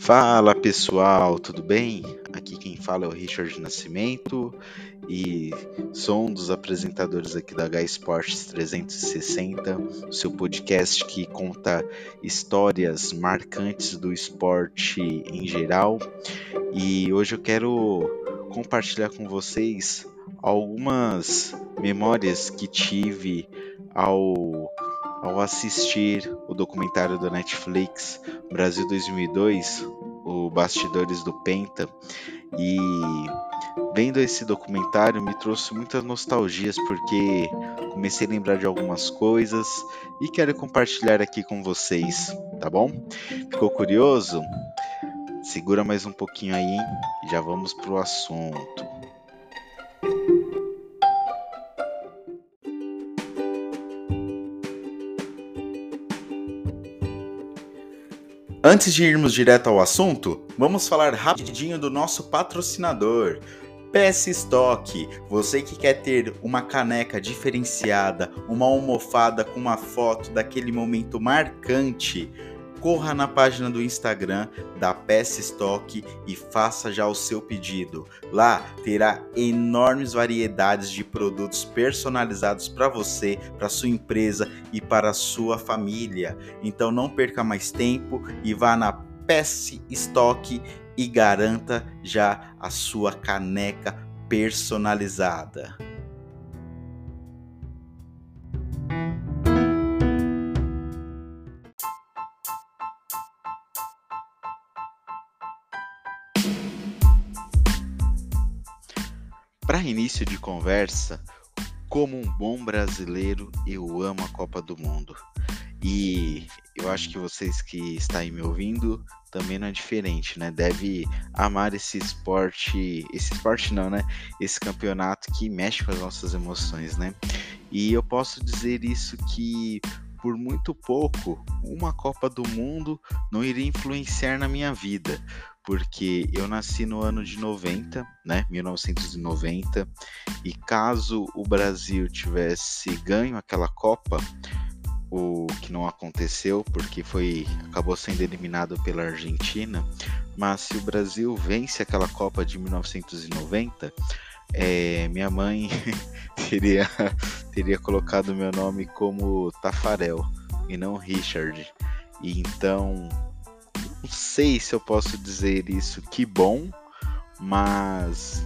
Fala pessoal, tudo bem? Aqui quem fala é o Richard Nascimento e sou um dos apresentadores aqui da H Sports 360, seu podcast que conta histórias marcantes do esporte em geral. E hoje eu quero compartilhar com vocês algumas memórias que tive ao ao assistir o documentário da Netflix Brasil 2002, o Bastidores do Penta, e vendo esse documentário me trouxe muitas nostalgias porque comecei a lembrar de algumas coisas e quero compartilhar aqui com vocês, tá bom? Ficou curioso? Segura mais um pouquinho aí e já vamos pro assunto. Antes de irmos direto ao assunto, vamos falar rapidinho do nosso patrocinador. PS Stock, você que quer ter uma caneca diferenciada, uma almofada com uma foto daquele momento marcante, corra na página do Instagram da PS Stock e faça já o seu pedido. Lá terá enormes variedades de produtos personalizados para você, para sua empresa e para sua família. Então não perca mais tempo e vá na PS Stock e garanta já a sua caneca personalizada. Início de conversa, como um bom brasileiro, eu amo a Copa do Mundo. E eu acho que vocês que estão aí me ouvindo também não é diferente, né? Deve amar esse esporte, esse esporte não, né? Esse campeonato que mexe com as nossas emoções, né? E eu posso dizer isso que por muito pouco, uma Copa do Mundo não iria influenciar na minha vida, porque eu nasci no ano de 90, né, 1990, e caso o Brasil tivesse ganho aquela Copa, o que não aconteceu porque foi acabou sendo eliminado pela Argentina, mas se o Brasil vence aquela Copa de 1990, é, minha mãe teria teria colocado meu nome como Tafarel e não Richard. E então não sei se eu posso dizer isso, que bom, mas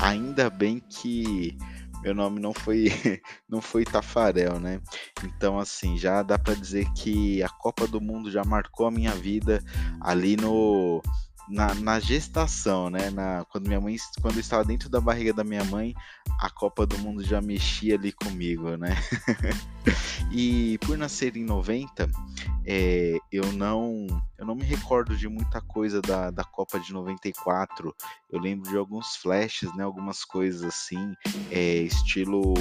ainda bem que meu nome não foi não foi Tafarel, né? Então assim, já dá para dizer que a Copa do Mundo já marcou a minha vida ali no na, na, gestação, né? Na, quando minha mãe, quando eu estava dentro da barriga da minha mãe, a Copa do Mundo já mexia ali comigo, né? e por nascer em 90, é, eu não eu não me recordo de muita coisa da, da Copa de 94. Eu lembro de alguns flashes, né? Algumas coisas assim, é, estilo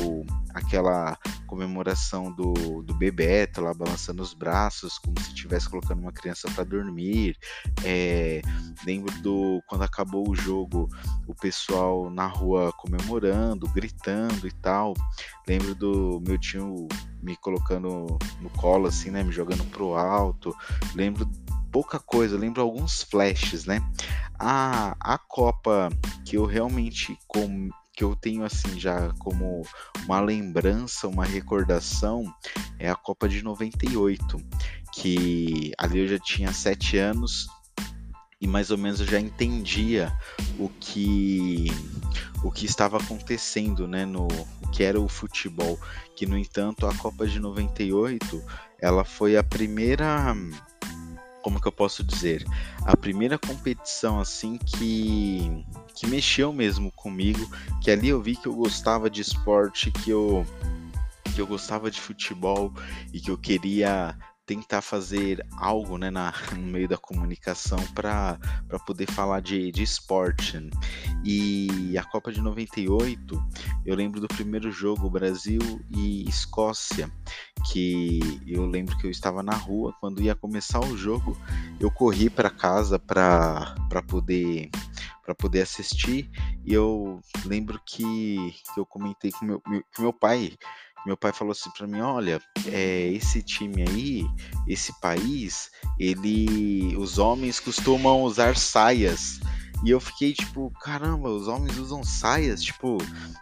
aquela comemoração do, do Bebeto lá balançando os braços, como se estivesse colocando uma criança para dormir. É, lembro do quando acabou o jogo, o pessoal na rua comemorando, gritando e tal. Lembro do meu tio me colocando no colo, assim, né? Me jogando pro alto. Lembro pouca coisa, lembro alguns flashes, né? A, a Copa que eu realmente com, que eu tenho assim já como uma lembrança, uma recordação, é a Copa de 98, que ali eu já tinha sete anos e mais ou menos eu já entendia o que o que estava acontecendo, né, no que era o futebol, que no entanto a Copa de 98, ela foi a primeira como que eu posso dizer, a primeira competição assim que que mexeu mesmo comigo, que ali eu vi que eu gostava de esporte, que eu que eu gostava de futebol e que eu queria tentar fazer algo né, na, no meio da comunicação para poder falar de, de esporte. E a Copa de 98, eu lembro do primeiro jogo Brasil e Escócia, que eu lembro que eu estava na rua quando ia começar o jogo, eu corri para casa para poder para poder assistir e eu lembro que, que eu comentei com meu, meu, que meu pai meu pai falou assim para mim, olha, é, esse time aí, esse país, ele, os homens costumam usar saias. E eu fiquei tipo, caramba, os homens usam saias? Tipo,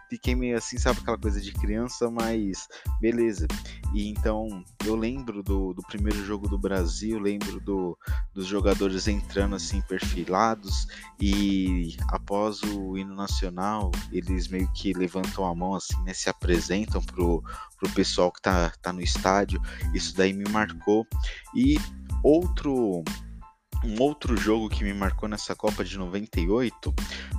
fiquei meio assim, sabe aquela coisa de criança, mas beleza. E então eu lembro do, do primeiro jogo do Brasil, lembro do, dos jogadores entrando assim perfilados e após o hino nacional eles meio que levantam a mão assim, né, se apresentam pro, pro pessoal que tá, tá no estádio. Isso daí me marcou. E outro um outro jogo que me marcou nessa Copa de 98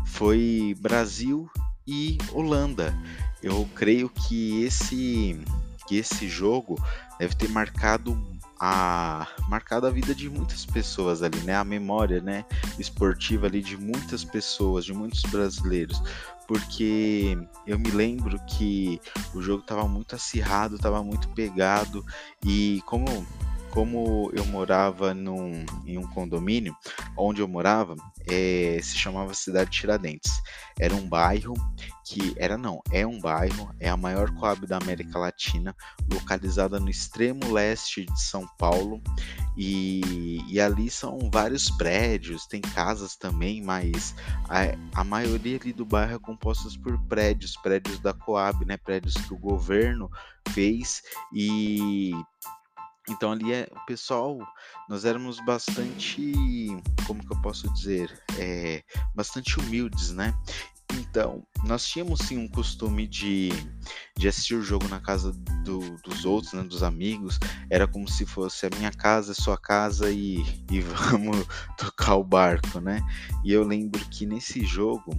foi Brasil e Holanda. Eu creio que esse que esse jogo deve ter marcado a marcado a vida de muitas pessoas ali, né? A memória, né, esportiva ali de muitas pessoas, de muitos brasileiros, porque eu me lembro que o jogo estava muito acirrado, estava muito pegado e como como eu morava num, em um condomínio, onde eu morava é, se chamava Cidade Tiradentes. Era um bairro que era não, é um bairro, é a maior coab da América Latina, localizada no extremo leste de São Paulo. E, e ali são vários prédios, tem casas também, mas a, a maioria ali do bairro é composta por prédios, prédios da Coab, né? Prédios que o governo fez e então ali é o pessoal, nós éramos bastante, como que eu posso dizer, é, bastante humildes, né? Então, nós tínhamos sim um costume de, de assistir o jogo na casa do, dos outros, né, dos amigos. Era como se fosse a minha casa, a sua casa e, e vamos tocar o barco, né? E eu lembro que nesse jogo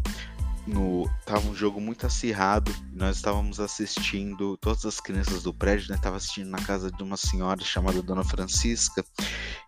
no tava um jogo muito acirrado. Nós estávamos assistindo, todas as crianças do prédio, né, estavam assistindo na casa de uma senhora chamada Dona Francisca.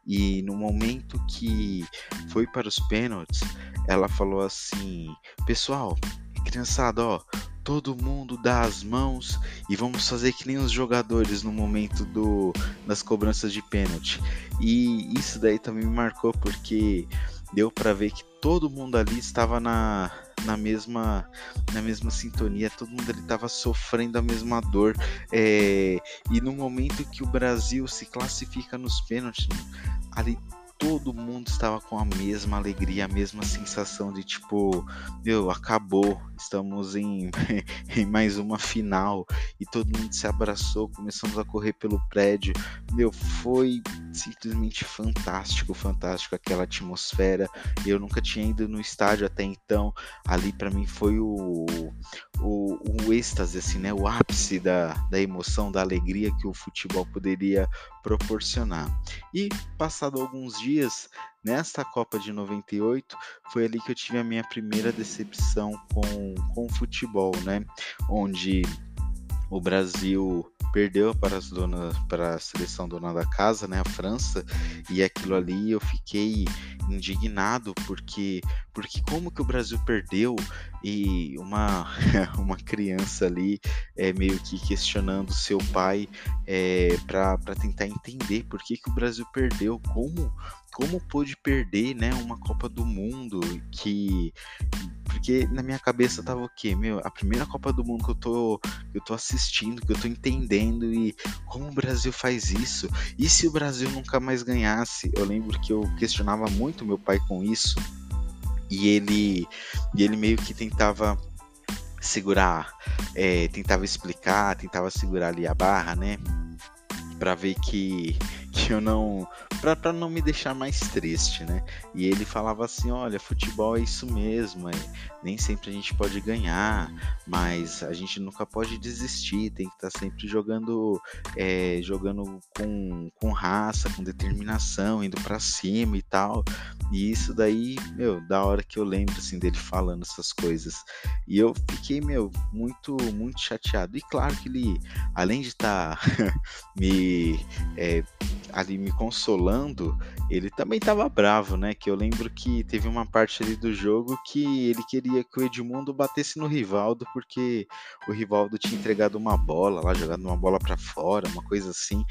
E no momento que foi para os pênaltis, ela falou assim: "Pessoal, criançada, ó, todo mundo dá as mãos e vamos fazer que nem os jogadores no momento do, das cobranças de pênalti. E isso daí também me marcou porque deu para ver que todo mundo ali estava na, na mesma na mesma sintonia, todo mundo ali estava sofrendo a mesma dor. É, e no momento que o Brasil se classifica nos pênaltis, ali todo mundo estava com a mesma alegria, a mesma sensação de tipo, meu, acabou, estamos em, em mais uma final e todo mundo se abraçou, começamos a correr pelo prédio. Meu, foi simplesmente fantástico, fantástico aquela atmosfera. Eu nunca tinha ido no estádio até então. Ali para mim foi o, o, o êxtase, assim, né? O ápice da, da emoção, da alegria que o futebol poderia proporcionar. E passado alguns dias, nesta Copa de 98, foi ali que eu tive a minha primeira decepção com, com o futebol, né? Onde o Brasil perdeu para, as donas, para a seleção dona da casa, né, a França, e aquilo ali eu fiquei indignado porque porque como que o Brasil perdeu? E uma uma criança ali é meio que questionando seu pai é, para tentar entender por que, que o Brasil perdeu como como pôde perder né uma Copa do Mundo que porque na minha cabeça tava o quê? Meu, a primeira Copa do Mundo que eu tô, que eu tô assistindo, que eu tô entendendo e como o Brasil faz isso? E se o Brasil nunca mais ganhasse? Eu lembro que eu questionava muito meu pai com isso. E ele, e ele meio que tentava segurar, é, tentava explicar, tentava segurar ali a barra, né? Para ver que eu não. para não me deixar mais triste, né? E ele falava assim: olha, futebol é isso mesmo, é, nem sempre a gente pode ganhar, mas a gente nunca pode desistir, tem que estar tá sempre jogando, é, jogando com, com raça, com determinação, indo para cima e tal. E isso daí, meu, da hora que eu lembro assim dele falando essas coisas. E eu fiquei, meu, muito, muito chateado. E claro que ele, além de estar tá me é, ali me consolando, ele também estava bravo, né? Que eu lembro que teve uma parte ali do jogo que ele queria que o Edmundo batesse no Rivaldo, porque o Rivaldo tinha entregado uma bola lá, jogado uma bola para fora, uma coisa assim.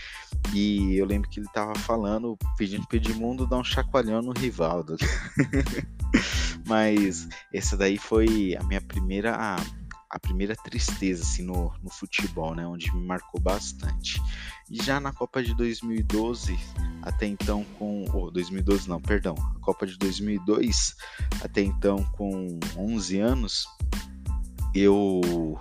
E eu lembro que ele tava falando, pedindo pro Edmundo dar um chacoalhão no Rivaldo. Mas essa daí foi a minha primeira a primeira tristeza assim, no, no futebol, né? Onde me marcou bastante. E já na Copa de 2012, até então com. Oh, 2012 não, perdão. A Copa de 2002, até então com 11 anos, eu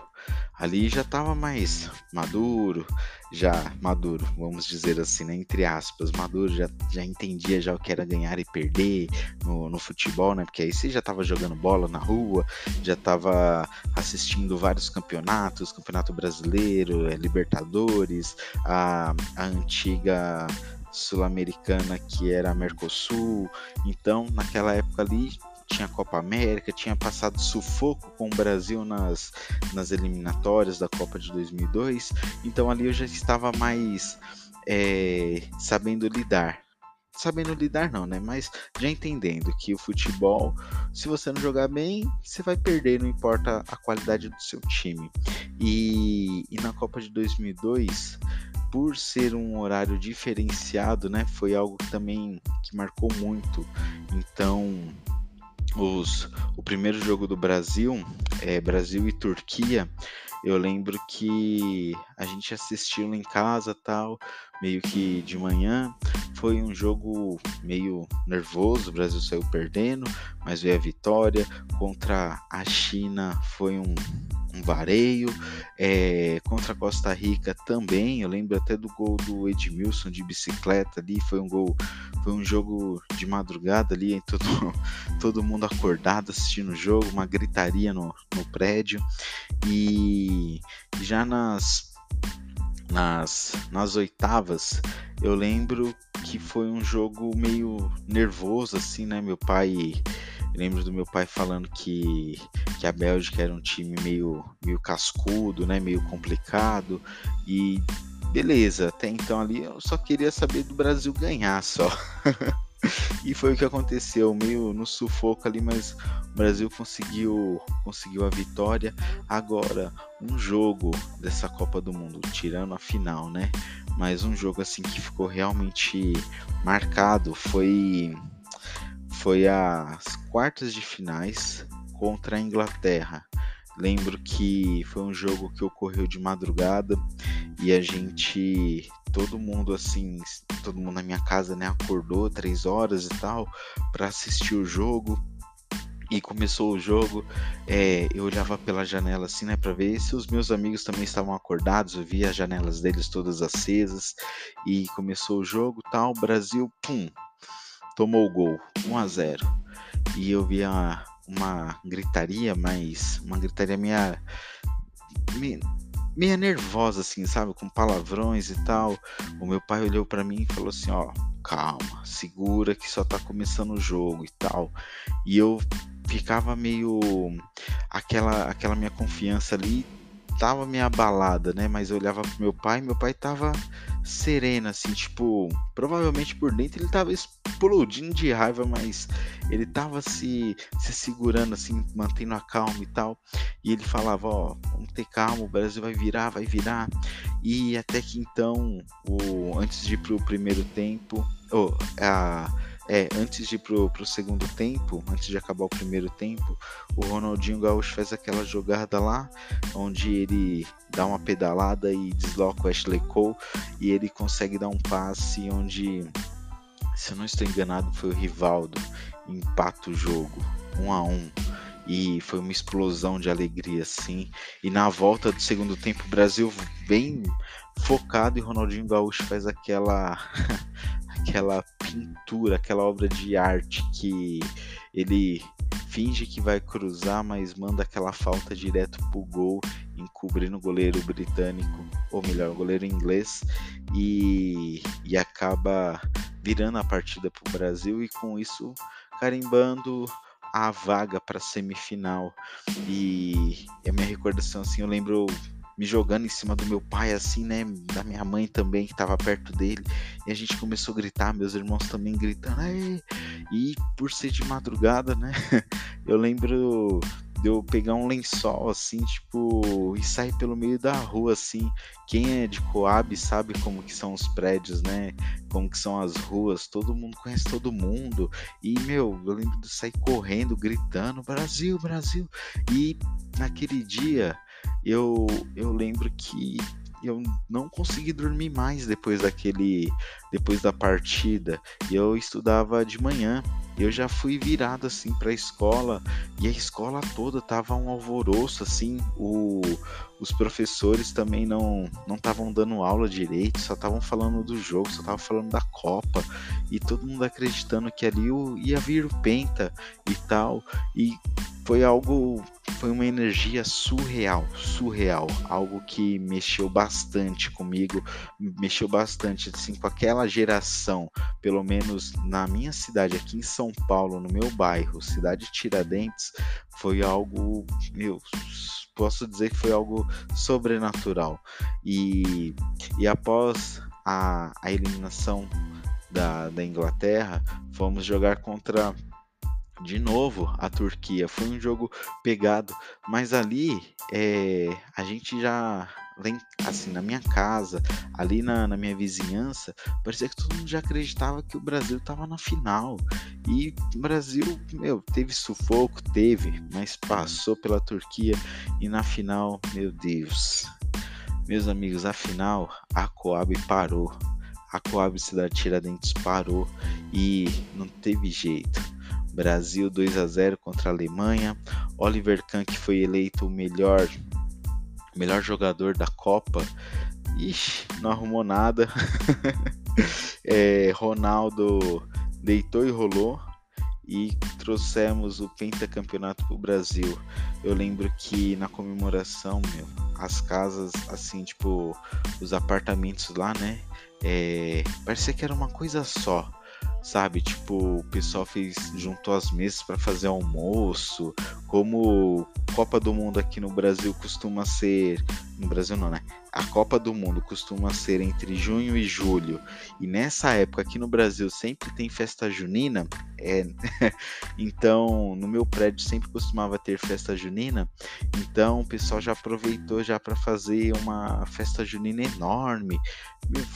ali já estava mais maduro, já maduro, vamos dizer assim, né? entre aspas, maduro, já, já entendia já o que era ganhar e perder no, no futebol, né? Porque aí você já estava jogando bola na rua, já estava assistindo vários campeonatos, Campeonato Brasileiro, é, Libertadores, a, a antiga sul-americana que era a Mercosul. Então, naquela época ali, tinha Copa América, tinha passado sufoco com o Brasil nas, nas eliminatórias da Copa de 2002, então ali eu já estava mais é, sabendo lidar. Sabendo lidar, não, né? Mas já entendendo que o futebol, se você não jogar bem, você vai perder, não importa a qualidade do seu time. E, e na Copa de 2002, por ser um horário diferenciado, né, foi algo também que marcou muito. Então, os, o primeiro jogo do Brasil, é, Brasil e Turquia, eu lembro que a gente assistiu em casa tal, meio que de manhã. Foi um jogo meio nervoso, o Brasil saiu perdendo, mas veio a vitória. Contra a China foi um, um vareio. É, contra a Costa Rica também, eu lembro até do gol do Edmilson de bicicleta ali, foi um gol, foi um jogo de madrugada ali, todo, todo mundo acordado assistindo o jogo, uma gritaria no, no prédio. E já nas, nas, nas oitavas, eu lembro que foi um jogo meio nervoso, assim, né? Meu pai lembro do meu pai falando que, que a Bélgica era um time meio, meio cascudo, né? Meio complicado. E beleza, até então ali eu só queria saber do Brasil ganhar só. e foi o que aconteceu, meio no sufoco ali, mas o Brasil conseguiu, conseguiu a vitória. Agora, um jogo dessa Copa do Mundo, tirando a final, né? Mas um jogo assim que ficou realmente marcado foi foi as quartas de finais contra a Inglaterra. Lembro que foi um jogo que ocorreu de madrugada e a gente, todo mundo assim, todo mundo na minha casa, né, acordou três horas e tal para assistir o jogo. E começou o jogo, é, eu olhava pela janela assim, né, para ver se os meus amigos também estavam acordados. Eu via as janelas deles todas acesas e começou o jogo, tal. Brasil, pum, tomou o gol, 1 a 0. E eu via uma gritaria, mas uma gritaria meia, meia, meia nervosa assim, sabe, com palavrões e tal. O meu pai olhou para mim e falou assim, ó, calma, segura que só tá começando o jogo e tal. E eu ficava meio aquela aquela minha confiança ali tava meio abalada, né? Mas eu olhava pro meu pai, meu pai tava sereno, assim, tipo, provavelmente por dentro ele tava explodindo de raiva, mas ele tava se, se segurando, assim, mantendo a calma e tal. E ele falava: Ó, vamos ter calma, o Brasil vai virar, vai virar. E até que então, o, antes de ir pro primeiro tempo, oh, a é, antes de ir pro, pro segundo tempo, antes de acabar o primeiro tempo, o Ronaldinho Gaúcho faz aquela jogada lá, onde ele dá uma pedalada e desloca o Ashley Cole e ele consegue dar um passe onde, se eu não estou enganado, foi o Rivaldo, empata o jogo, um a um e foi uma explosão de alegria assim. E na volta do segundo tempo, o Brasil bem focado e Ronaldinho Gaúcho faz aquela aquela pintura, aquela obra de arte que ele finge que vai cruzar, mas manda aquela falta direto pro gol, encobrindo o goleiro britânico, ou melhor, o goleiro inglês, e, e acaba virando a partida pro Brasil e com isso carimbando a vaga para semifinal. E a minha recordação assim, eu lembro me jogando em cima do meu pai, assim, né? Da minha mãe também, que estava perto dele. E a gente começou a gritar, meus irmãos também gritando. Aê! E por ser de madrugada, né? Eu lembro de eu pegar um lençol assim, tipo, e sair pelo meio da rua assim. Quem é de Coab sabe como que são os prédios, né? Como que são as ruas, todo mundo conhece todo mundo. E meu, eu lembro de sair correndo, gritando: "Brasil, Brasil!". E naquele dia eu eu lembro que eu não consegui dormir mais depois daquele depois da partida. Eu estudava de manhã. Eu já fui virado assim para a escola e a escola toda tava um alvoroço assim. O, os professores também não não estavam dando aula direito, só estavam falando do jogo, só estavam falando da Copa e todo mundo acreditando que ali ia vir o Penta e tal. E foi algo, foi uma energia surreal, surreal, algo que mexeu bastante comigo, mexeu bastante assim com aquela geração, pelo menos na minha cidade aqui em São Paulo, no meu bairro, cidade Tiradentes, foi algo, meu, posso dizer que foi algo sobrenatural. E, e após a, a eliminação da, da Inglaterra, fomos jogar contra de novo a Turquia. Foi um jogo pegado, mas ali é, a gente já assim na minha casa, ali na, na, minha vizinhança, parecia que todo mundo já acreditava que o Brasil estava na final. E o Brasil, meu, teve sufoco, teve, mas passou pela Turquia e na final, meu Deus. Meus amigos, a final a Coab parou. A Coab Cidade Tiradentes parou e não teve jeito Brasil 2 a 0 contra a Alemanha. Oliver Kahn que foi eleito o melhor melhor jogador da Copa. Ixi, não arrumou nada. é, Ronaldo deitou e rolou e trouxemos o pentacampeonato para o Brasil. Eu lembro que na comemoração, meu, as casas, assim, tipo, os apartamentos lá, né? É, parecia que era uma coisa só sabe? Tipo, o pessoal fez juntou as mesas para fazer almoço, como Copa do Mundo aqui no Brasil costuma ser, no Brasil não, né? A Copa do Mundo costuma ser entre junho e julho. E nessa época aqui no Brasil sempre tem festa junina, é, então no meu prédio sempre costumava ter festa junina. Então o pessoal já aproveitou já para fazer uma festa junina enorme.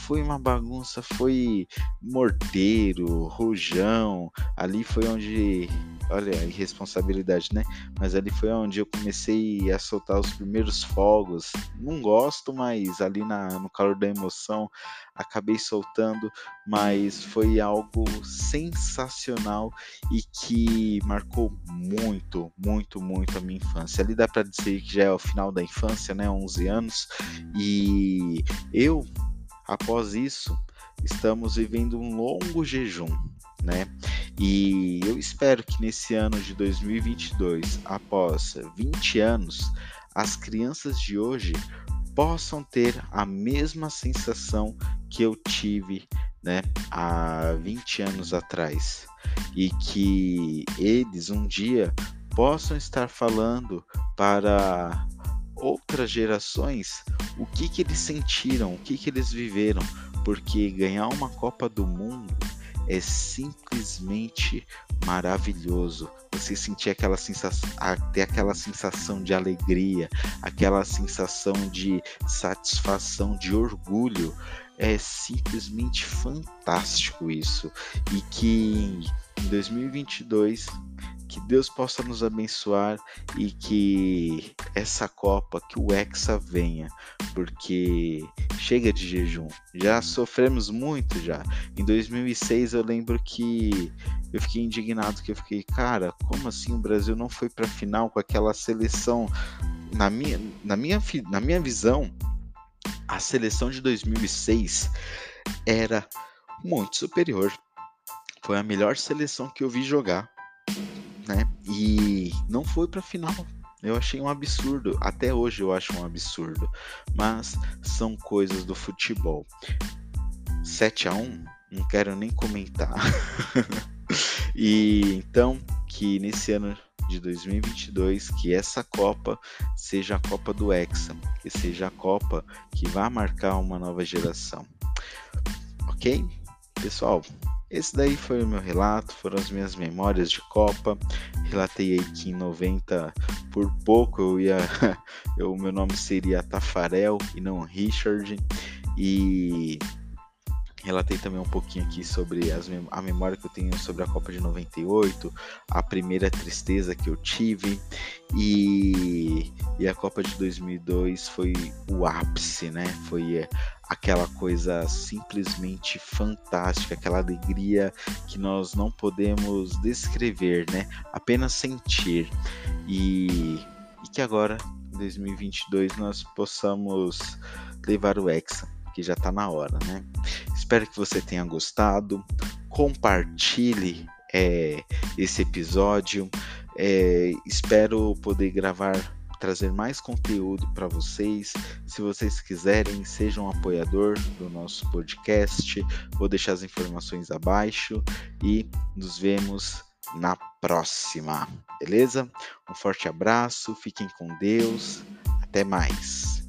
Foi uma bagunça, foi morteiro, rojão. Ali foi onde olha a irresponsabilidade, né? Mas ali foi onde eu comecei a soltar os primeiros fogos. Não gosto, mas ali na, no calor da emoção acabei soltando, mas foi algo sensacional e que marcou muito, muito, muito a minha infância. Ali dá para dizer que já é o final da infância, né? 11 anos. E eu, após isso, estamos vivendo um longo jejum, né? E eu espero que nesse ano de 2022, após 20 anos, as crianças de hoje possam ter a mesma sensação que eu tive né, há 20 anos atrás e que eles um dia possam estar falando para outras gerações o que, que eles sentiram, o que, que eles viveram, porque ganhar uma Copa do Mundo é simplesmente maravilhoso. Você sentir aquela sensação, ter aquela sensação de alegria, aquela sensação de satisfação, de orgulho, é simplesmente fantástico isso. E que em 2022 que Deus possa nos abençoar e que essa Copa, que o Hexa venha, porque chega de jejum. Já sofremos muito já. Em 2006 eu lembro que eu fiquei indignado que eu fiquei, cara, como assim o Brasil não foi para final com aquela seleção na minha, na minha, na minha visão, a seleção de 2006 era muito superior. Foi a melhor seleção que eu vi jogar? E não foi para final. Eu achei um absurdo. Até hoje eu acho um absurdo. Mas são coisas do futebol. 7 a 1 não quero nem comentar. e então que nesse ano de 2022 que essa Copa seja a Copa do Hexa, que seja a Copa que vá marcar uma nova geração. OK? Pessoal, esse daí foi o meu relato, foram as minhas memórias de Copa. relatei aí que em 90, por pouco, eu ia. O meu nome seria Tafarel e não Richard. E relatei também um pouquinho aqui sobre as, a memória que eu tenho sobre a Copa de 98, a primeira tristeza que eu tive e, e a Copa de 2002 foi o ápice, né? Foi é, aquela coisa simplesmente fantástica, aquela alegria que nós não podemos descrever, né? Apenas sentir e, e que agora, em 2022, nós possamos levar o Hexa que já está na hora, né? Espero que você tenha gostado. Compartilhe é, esse episódio. É, espero poder gravar, trazer mais conteúdo para vocês. Se vocês quiserem, sejam um apoiador do nosso podcast. Vou deixar as informações abaixo e nos vemos na próxima, beleza? Um forte abraço, fiquem com Deus, até mais.